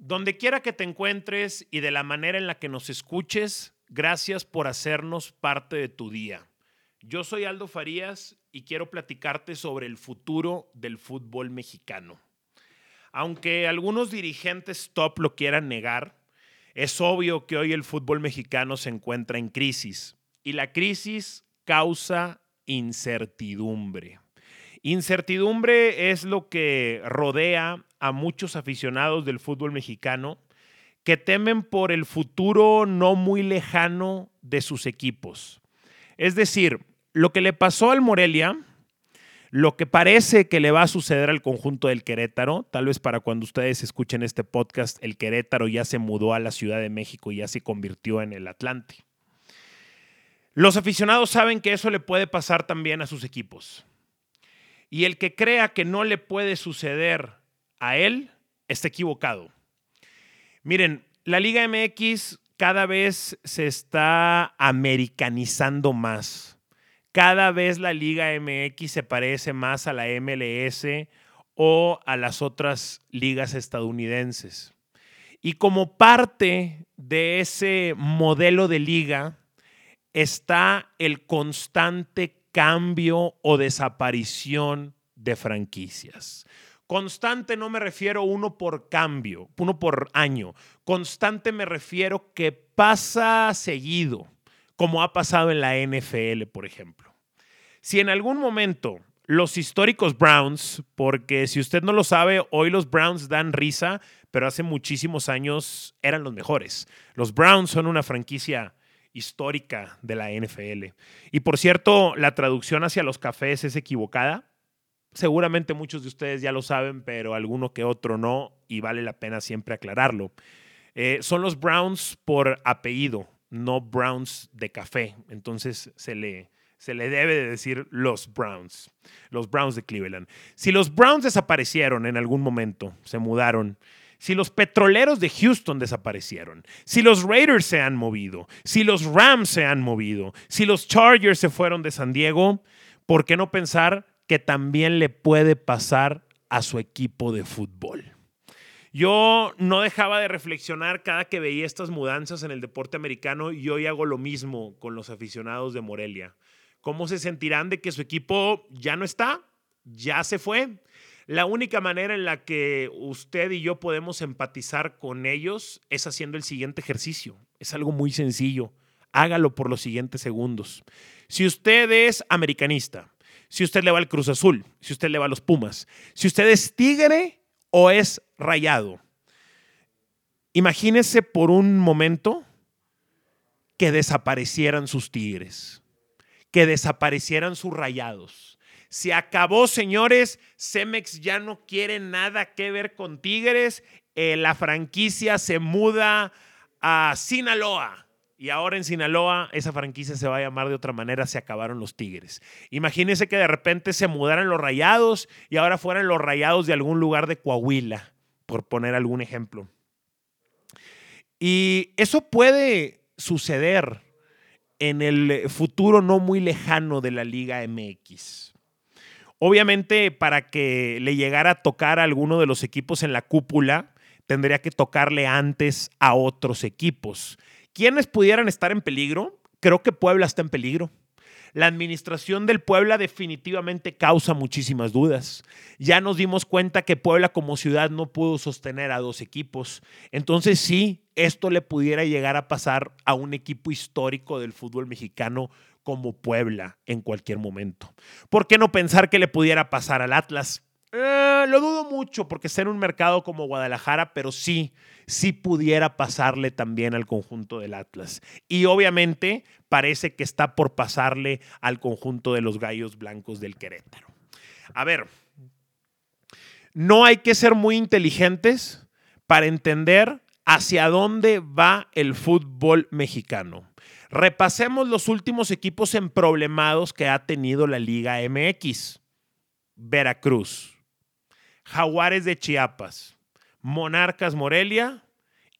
Donde quiera que te encuentres y de la manera en la que nos escuches, gracias por hacernos parte de tu día. Yo soy Aldo Farías y quiero platicarte sobre el futuro del fútbol mexicano. Aunque algunos dirigentes top lo quieran negar, es obvio que hoy el fútbol mexicano se encuentra en crisis y la crisis causa incertidumbre. Incertidumbre es lo que rodea a muchos aficionados del fútbol mexicano que temen por el futuro no muy lejano de sus equipos. Es decir, lo que le pasó al Morelia, lo que parece que le va a suceder al conjunto del Querétaro, tal vez para cuando ustedes escuchen este podcast, el Querétaro ya se mudó a la Ciudad de México y ya se convirtió en el Atlante. Los aficionados saben que eso le puede pasar también a sus equipos. Y el que crea que no le puede suceder a él está equivocado. Miren, la Liga MX cada vez se está americanizando más. Cada vez la Liga MX se parece más a la MLS o a las otras ligas estadounidenses. Y como parte de ese modelo de liga está el constante cambio o desaparición de franquicias. Constante no me refiero uno por cambio, uno por año. Constante me refiero que pasa seguido, como ha pasado en la NFL, por ejemplo. Si en algún momento los históricos Browns, porque si usted no lo sabe, hoy los Browns dan risa, pero hace muchísimos años eran los mejores. Los Browns son una franquicia histórica de la NFL. Y por cierto, la traducción hacia los cafés es equivocada. Seguramente muchos de ustedes ya lo saben, pero alguno que otro no, y vale la pena siempre aclararlo. Eh, son los Browns por apellido, no Browns de café. Entonces se le, se le debe de decir los Browns, los Browns de Cleveland. Si los Browns desaparecieron en algún momento, se mudaron, si los petroleros de Houston desaparecieron, si los Raiders se han movido, si los Rams se han movido, si los Chargers se fueron de San Diego, ¿por qué no pensar que también le puede pasar a su equipo de fútbol? Yo no dejaba de reflexionar cada que veía estas mudanzas en el deporte americano y hoy hago lo mismo con los aficionados de Morelia. ¿Cómo se sentirán de que su equipo ya no está? ¿Ya se fue? La única manera en la que usted y yo podemos empatizar con ellos es haciendo el siguiente ejercicio. Es algo muy sencillo. Hágalo por los siguientes segundos. Si usted es americanista, si usted le va al Cruz Azul, si usted le va a los Pumas, si usted es tigre o es rayado, imagínese por un momento que desaparecieran sus tigres, que desaparecieran sus rayados se acabó, señores. Cemex ya no quiere nada que ver con Tigres. Eh, la franquicia se muda a Sinaloa. Y ahora en Sinaloa esa franquicia se va a llamar de otra manera, se acabaron los Tigres. Imagínense que de repente se mudaran los rayados y ahora fueran los rayados de algún lugar de Coahuila, por poner algún ejemplo. Y eso puede suceder en el futuro no muy lejano de la Liga MX. Obviamente, para que le llegara a tocar a alguno de los equipos en la cúpula, tendría que tocarle antes a otros equipos. ¿Quiénes pudieran estar en peligro? Creo que Puebla está en peligro. La administración del Puebla definitivamente causa muchísimas dudas. Ya nos dimos cuenta que Puebla como ciudad no pudo sostener a dos equipos. Entonces sí, esto le pudiera llegar a pasar a un equipo histórico del fútbol mexicano como Puebla en cualquier momento. ¿Por qué no pensar que le pudiera pasar al Atlas? Eh, lo dudo mucho porque en un mercado como Guadalajara, pero sí, sí pudiera pasarle también al conjunto del Atlas. Y obviamente parece que está por pasarle al conjunto de los Gallos Blancos del Querétaro. A ver, no hay que ser muy inteligentes para entender hacia dónde va el fútbol mexicano. Repasemos los últimos equipos emproblemados que ha tenido la Liga MX. Veracruz, Jaguares de Chiapas, Monarcas Morelia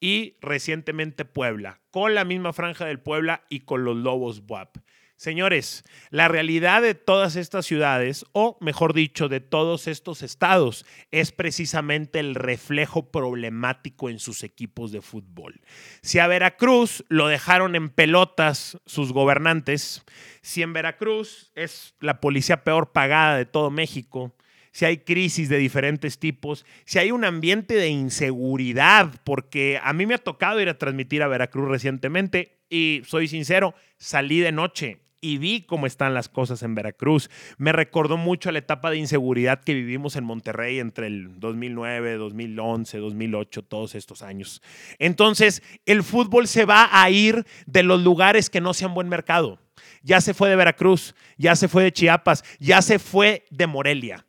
y recientemente Puebla, con la misma franja del Puebla y con los Lobos WAP. Señores, la realidad de todas estas ciudades, o mejor dicho, de todos estos estados, es precisamente el reflejo problemático en sus equipos de fútbol. Si a Veracruz lo dejaron en pelotas sus gobernantes, si en Veracruz es la policía peor pagada de todo México, si hay crisis de diferentes tipos, si hay un ambiente de inseguridad, porque a mí me ha tocado ir a transmitir a Veracruz recientemente y soy sincero, salí de noche y vi cómo están las cosas en Veracruz. Me recordó mucho la etapa de inseguridad que vivimos en Monterrey entre el 2009, 2011, 2008, todos estos años. Entonces, el fútbol se va a ir de los lugares que no sean buen mercado. Ya se fue de Veracruz, ya se fue de Chiapas, ya se fue de Morelia.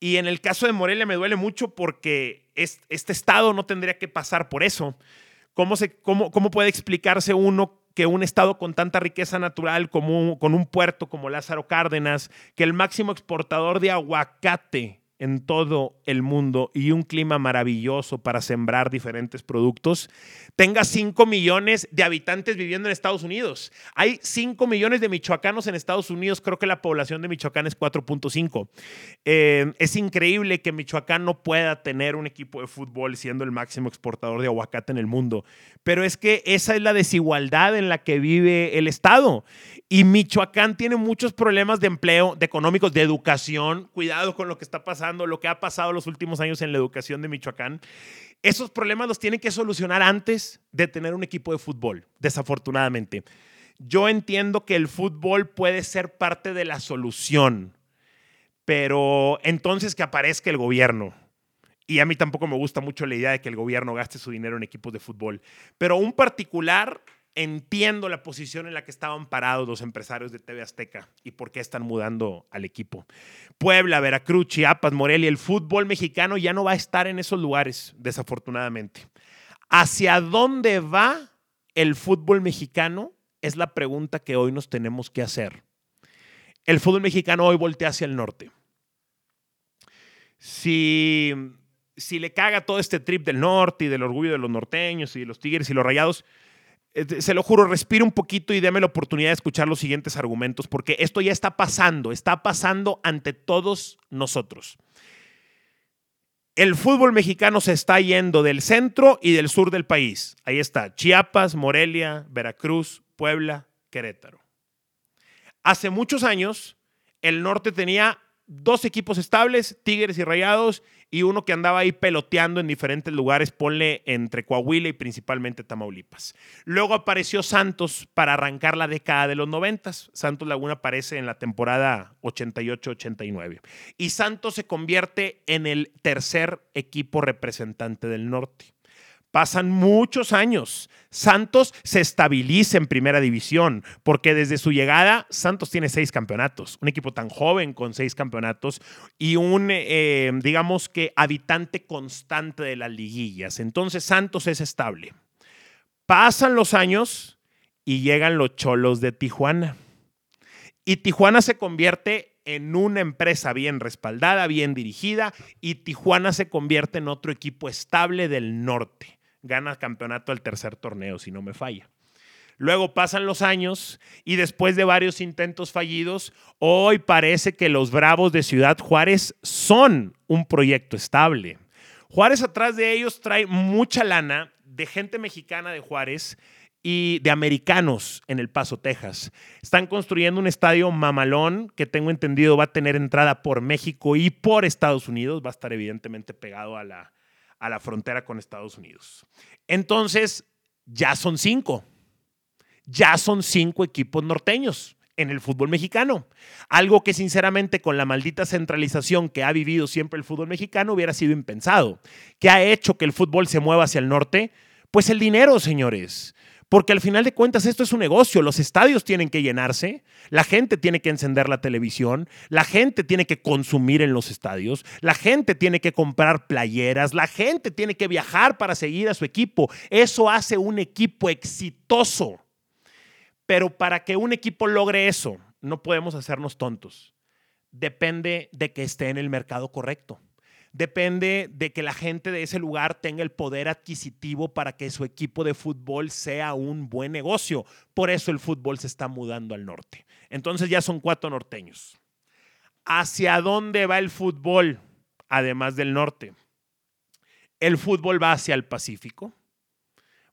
Y en el caso de Morelia me duele mucho porque este estado no tendría que pasar por eso. ¿Cómo, se, cómo, cómo puede explicarse uno que un estado con tanta riqueza natural como con un puerto como Lázaro Cárdenas, que el máximo exportador de aguacate en todo el mundo y un clima maravilloso para sembrar diferentes productos, tenga 5 millones de habitantes viviendo en Estados Unidos. Hay 5 millones de michoacanos en Estados Unidos, creo que la población de Michoacán es 4.5. Eh, es increíble que Michoacán no pueda tener un equipo de fútbol siendo el máximo exportador de aguacate en el mundo, pero es que esa es la desigualdad en la que vive el Estado. Y Michoacán tiene muchos problemas de empleo, de económicos, de educación. Cuidado con lo que está pasando, lo que ha pasado los últimos años en la educación de Michoacán. Esos problemas los tienen que solucionar antes de tener un equipo de fútbol, desafortunadamente. Yo entiendo que el fútbol puede ser parte de la solución, pero entonces que aparezca el gobierno. Y a mí tampoco me gusta mucho la idea de que el gobierno gaste su dinero en equipos de fútbol. Pero un particular entiendo la posición en la que estaban parados los empresarios de TV Azteca y por qué están mudando al equipo. Puebla, Veracruz, Chiapas, Morelia, el fútbol mexicano ya no va a estar en esos lugares, desafortunadamente. ¿Hacia dónde va el fútbol mexicano? Es la pregunta que hoy nos tenemos que hacer. El fútbol mexicano hoy voltea hacia el norte. Si, si le caga todo este trip del norte y del orgullo de los norteños y de los tigres y los rayados, se lo juro, respire un poquito y déme la oportunidad de escuchar los siguientes argumentos, porque esto ya está pasando, está pasando ante todos nosotros. El fútbol mexicano se está yendo del centro y del sur del país. Ahí está, Chiapas, Morelia, Veracruz, Puebla, Querétaro. Hace muchos años, el norte tenía dos equipos estables, Tigres y Rayados, y uno que andaba ahí peloteando en diferentes lugares, ponle entre Coahuila y principalmente Tamaulipas. Luego apareció Santos para arrancar la década de los noventas. Santos Laguna aparece en la temporada 88-89. Y Santos se convierte en el tercer equipo representante del norte. Pasan muchos años. Santos se estabiliza en primera división, porque desde su llegada Santos tiene seis campeonatos. Un equipo tan joven con seis campeonatos y un, eh, digamos que, habitante constante de las liguillas. Entonces Santos es estable. Pasan los años y llegan los cholos de Tijuana. Y Tijuana se convierte en una empresa bien respaldada, bien dirigida, y Tijuana se convierte en otro equipo estable del norte gana campeonato al tercer torneo, si no me falla. Luego pasan los años y después de varios intentos fallidos, hoy parece que los Bravos de Ciudad Juárez son un proyecto estable. Juárez atrás de ellos trae mucha lana de gente mexicana de Juárez y de americanos en El Paso, Texas. Están construyendo un estadio mamalón que tengo entendido va a tener entrada por México y por Estados Unidos. Va a estar evidentemente pegado a la, a la frontera con Estados Unidos. Entonces, ya son cinco. Ya son cinco equipos norteños en el fútbol mexicano. Algo que sinceramente con la maldita centralización que ha vivido siempre el fútbol mexicano hubiera sido impensado. ¿Qué ha hecho que el fútbol se mueva hacia el norte? Pues el dinero, señores. Porque al final de cuentas esto es un negocio, los estadios tienen que llenarse, la gente tiene que encender la televisión, la gente tiene que consumir en los estadios, la gente tiene que comprar playeras, la gente tiene que viajar para seguir a su equipo. Eso hace un equipo exitoso. Pero para que un equipo logre eso, no podemos hacernos tontos. Depende de que esté en el mercado correcto depende de que la gente de ese lugar tenga el poder adquisitivo para que su equipo de fútbol sea un buen negocio. Por eso el fútbol se está mudando al norte. Entonces ya son cuatro norteños. ¿Hacia dónde va el fútbol, además del norte? El fútbol va hacia el Pacífico.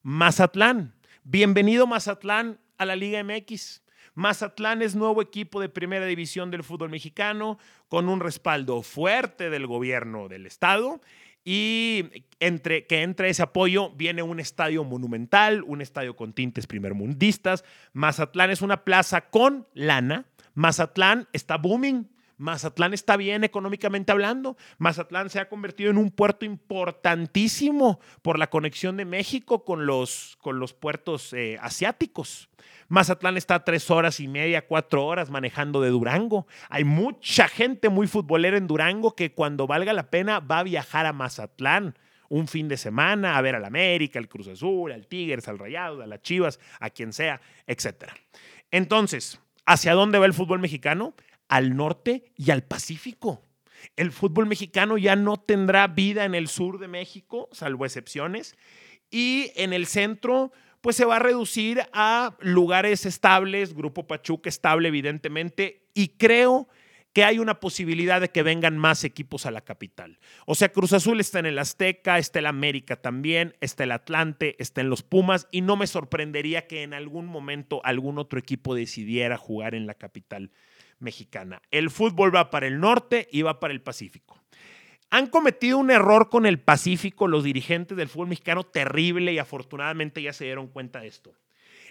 Mazatlán. Bienvenido Mazatlán a la Liga MX. Mazatlán es nuevo equipo de primera división del fútbol mexicano con un respaldo fuerte del gobierno del estado y entre, que entre ese apoyo viene un estadio monumental, un estadio con tintes primermundistas. Mazatlán es una plaza con lana. Mazatlán está booming. Mazatlán está bien económicamente hablando. Mazatlán se ha convertido en un puerto importantísimo por la conexión de México con los, con los puertos eh, asiáticos. Mazatlán está a tres horas y media, cuatro horas manejando de Durango. Hay mucha gente muy futbolera en Durango que cuando valga la pena va a viajar a Mazatlán un fin de semana a ver al América, al Cruz Azul, al Tigres, al Rayado, a las Chivas, a quien sea, etc. Entonces, ¿hacia dónde va el fútbol mexicano? Al norte y al Pacífico. El fútbol mexicano ya no tendrá vida en el sur de México, salvo excepciones, y en el centro pues se va a reducir a lugares estables, Grupo Pachuca estable evidentemente, y creo hay una posibilidad de que vengan más equipos a la capital. O sea, Cruz Azul está en el Azteca, está el América también, está el Atlante, está en los Pumas, y no me sorprendería que en algún momento algún otro equipo decidiera jugar en la capital mexicana. El fútbol va para el norte y va para el Pacífico. Han cometido un error con el Pacífico los dirigentes del fútbol mexicano terrible y afortunadamente ya se dieron cuenta de esto.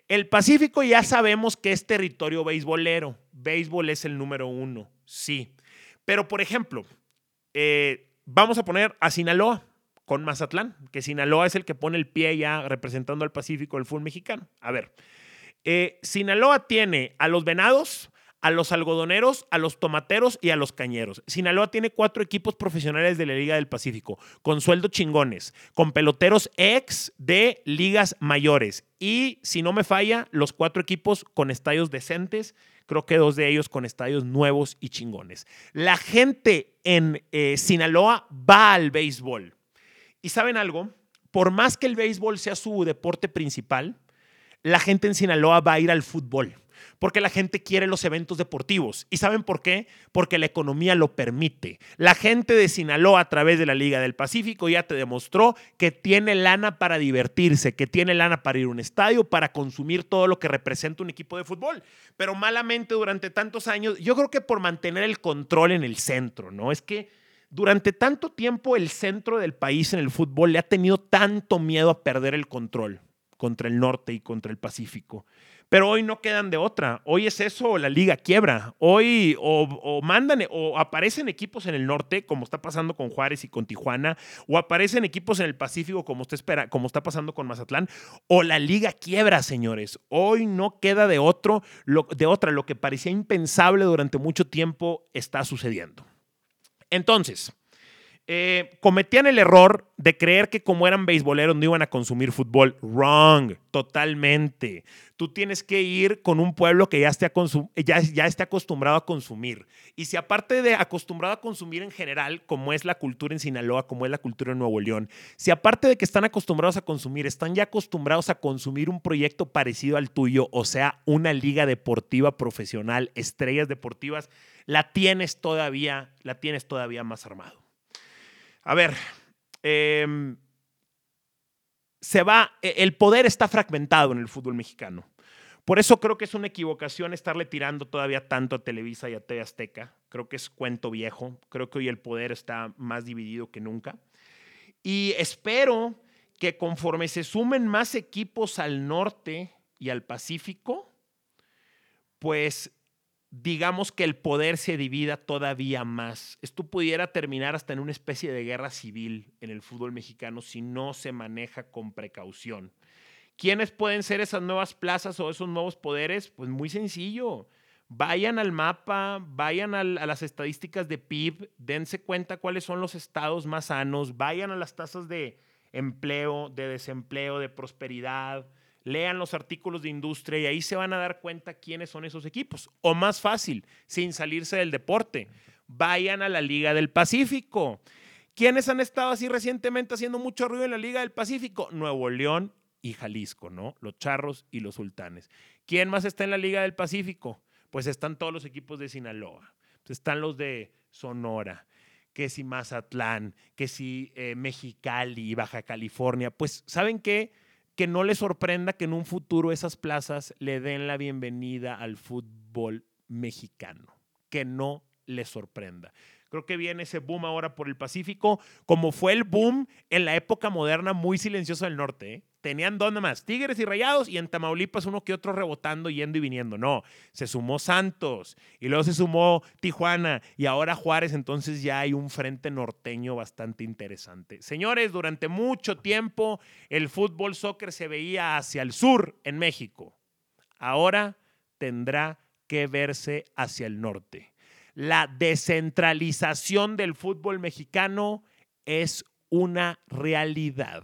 El Pacífico ya sabemos que es territorio beisbolero. Béisbol es el número uno, sí. Pero, por ejemplo, eh, vamos a poner a Sinaloa con Mazatlán, que Sinaloa es el que pone el pie ya representando al Pacífico del fútbol mexicano. A ver, eh, Sinaloa tiene a los Venados, a los algodoneros, a los tomateros y a los cañeros. Sinaloa tiene cuatro equipos profesionales de la Liga del Pacífico, con sueldos chingones, con peloteros ex de ligas mayores. Y si no me falla, los cuatro equipos con estadios decentes, creo que dos de ellos con estadios nuevos y chingones. La gente en eh, Sinaloa va al béisbol. ¿Y saben algo? Por más que el béisbol sea su deporte principal, la gente en Sinaloa va a ir al fútbol porque la gente quiere los eventos deportivos. ¿Y saben por qué? Porque la economía lo permite. La gente de Sinaloa a través de la Liga del Pacífico ya te demostró que tiene lana para divertirse, que tiene lana para ir a un estadio, para consumir todo lo que representa un equipo de fútbol. Pero malamente durante tantos años, yo creo que por mantener el control en el centro, ¿no? Es que durante tanto tiempo el centro del país en el fútbol le ha tenido tanto miedo a perder el control contra el norte y contra el Pacífico. Pero hoy no quedan de otra. Hoy es eso, la liga quiebra. Hoy o, mandan o aparecen equipos en el norte, como está pasando con Juárez y con Tijuana, o aparecen equipos en el Pacífico, como está pasando con Mazatlán, o la liga quiebra, señores. Hoy no queda de, otro, de otra. Lo que parecía impensable durante mucho tiempo está sucediendo. Entonces, eh, cometían el error de creer que como eran beisboleros no iban a consumir fútbol. Wrong, totalmente. Tú tienes que ir con un pueblo que ya esté, ya, ya esté acostumbrado a consumir. Y si aparte de acostumbrado a consumir en general, como es la cultura en Sinaloa, como es la cultura en Nuevo León, si aparte de que están acostumbrados a consumir, están ya acostumbrados a consumir un proyecto parecido al tuyo, o sea, una liga deportiva profesional, estrellas deportivas, la tienes todavía, la tienes todavía más armado. A ver, em, se va, e, el poder está fragmentado en el fútbol mexicano. Por eso creo que es una equivocación estarle tirando todavía tanto a Televisa y a TV Azteca. Creo que es cuento viejo. Creo que hoy el poder está más dividido que nunca. Y espero que conforme se sumen más equipos al norte y al Pacífico, pues digamos que el poder se divida todavía más. Esto pudiera terminar hasta en una especie de guerra civil en el fútbol mexicano si no se maneja con precaución. ¿Quiénes pueden ser esas nuevas plazas o esos nuevos poderes? Pues muy sencillo. Vayan al mapa, vayan a las estadísticas de PIB, dense cuenta cuáles son los estados más sanos, vayan a las tasas de empleo, de desempleo, de prosperidad, lean los artículos de industria y ahí se van a dar cuenta quiénes son esos equipos. O más fácil, sin salirse del deporte, vayan a la Liga del Pacífico. ¿Quiénes han estado así recientemente haciendo mucho ruido en la Liga del Pacífico? Nuevo León y Jalisco, ¿no? Los Charros y los Sultanes. ¿Quién más está en la Liga del Pacífico? pues están todos los equipos de Sinaloa, pues están los de Sonora, que si Mazatlán, que si eh, Mexicali, Baja California, pues ¿saben qué? Que no les sorprenda que en un futuro esas plazas le den la bienvenida al fútbol mexicano, que no les sorprenda. Creo que viene ese boom ahora por el Pacífico, como fue el boom en la época moderna muy silencioso del norte. ¿eh? Tenían dos más, Tigres y Rayados, y en Tamaulipas uno que otro rebotando, yendo y viniendo. No, se sumó Santos, y luego se sumó Tijuana, y ahora Juárez, entonces ya hay un frente norteño bastante interesante. Señores, durante mucho tiempo el fútbol soccer se veía hacia el sur en México. Ahora tendrá que verse hacia el norte la descentralización del fútbol mexicano es una realidad.